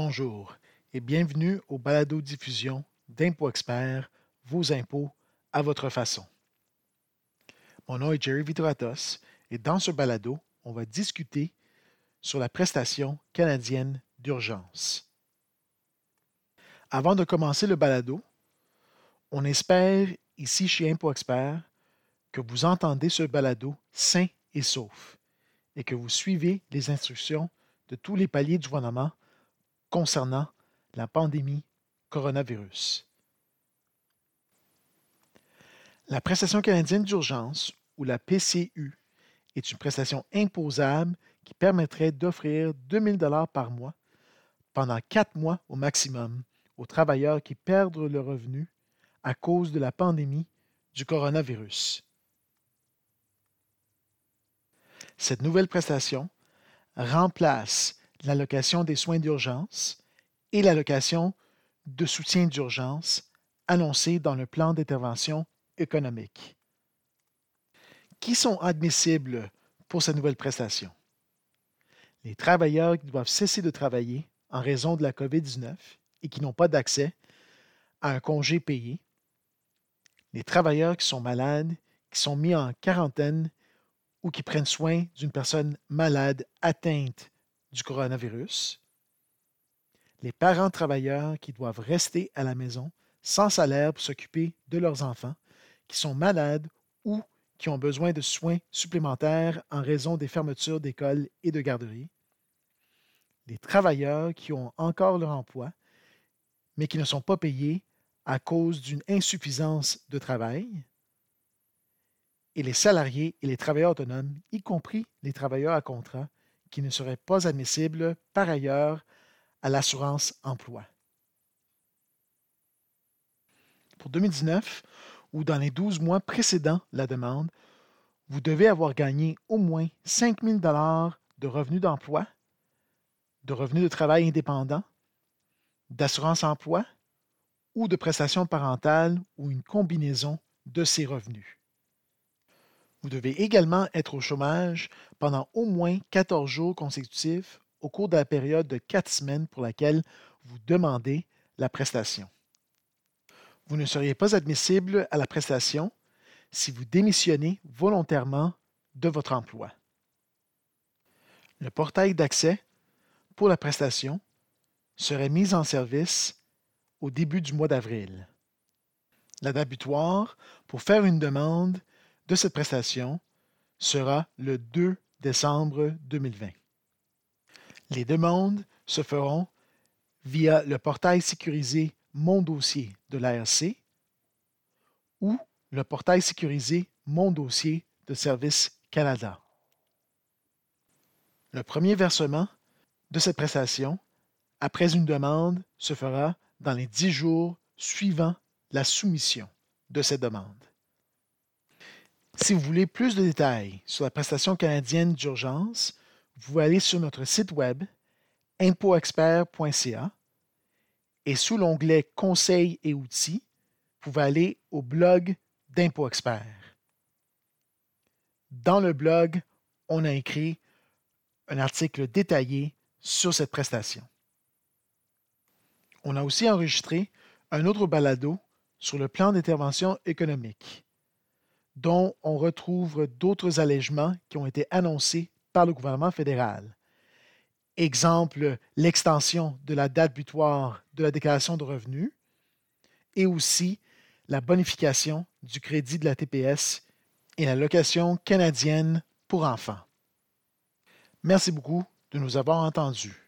Bonjour et bienvenue au balado-diffusion d'Impôt Expert, vos impôts à votre façon. Mon nom est Jerry Vitratos et dans ce balado, on va discuter sur la prestation canadienne d'urgence. Avant de commencer le balado, on espère ici chez Impôt Expert que vous entendez ce balado sain et sauf et que vous suivez les instructions de tous les paliers du gouvernement concernant la pandémie coronavirus. La prestation canadienne d'urgence, ou la PCU, est une prestation imposable qui permettrait d'offrir 2 000 par mois pendant quatre mois au maximum aux travailleurs qui perdent le revenu à cause de la pandémie du coronavirus. Cette nouvelle prestation remplace l'allocation des soins d'urgence et l'allocation de soutien d'urgence annoncée dans le plan d'intervention économique. Qui sont admissibles pour cette nouvelle prestation? Les travailleurs qui doivent cesser de travailler en raison de la COVID-19 et qui n'ont pas d'accès à un congé payé, les travailleurs qui sont malades, qui sont mis en quarantaine ou qui prennent soin d'une personne malade atteinte du coronavirus, les parents travailleurs qui doivent rester à la maison sans salaire pour s'occuper de leurs enfants, qui sont malades ou qui ont besoin de soins supplémentaires en raison des fermetures d'écoles et de garderies, les travailleurs qui ont encore leur emploi, mais qui ne sont pas payés à cause d'une insuffisance de travail, et les salariés et les travailleurs autonomes, y compris les travailleurs à contrat, qui ne seraient pas admissibles par ailleurs à l'assurance emploi. Pour 2019 ou dans les 12 mois précédant la demande, vous devez avoir gagné au moins 5 000 de revenus d'emploi, de revenus de travail indépendant, d'assurance emploi ou de prestations parentales ou une combinaison de ces revenus. Vous devez également être au chômage pendant au moins 14 jours consécutifs au cours de la période de 4 semaines pour laquelle vous demandez la prestation. Vous ne seriez pas admissible à la prestation si vous démissionnez volontairement de votre emploi. Le portail d'accès pour la prestation serait mis en service au début du mois d'avril. La date butoir pour faire une demande de cette prestation sera le 2 décembre 2020. Les demandes se feront via le portail sécurisé Mon dossier de l'ARC ou le portail sécurisé Mon dossier de Service Canada. Le premier versement de cette prestation après une demande se fera dans les dix jours suivant la soumission de cette demande. Si vous voulez plus de détails sur la prestation canadienne d'urgence, vous pouvez aller sur notre site web impoexpert.ca et sous l'onglet Conseils et outils, vous pouvez aller au blog d'ImpoExpert. Dans le blog, on a écrit un article détaillé sur cette prestation. On a aussi enregistré un autre balado sur le plan d'intervention économique dont on retrouve d'autres allègements qui ont été annoncés par le gouvernement fédéral. Exemple, l'extension de la date butoir de la déclaration de revenus et aussi la bonification du crédit de la TPS et la location canadienne pour enfants. Merci beaucoup de nous avoir entendus.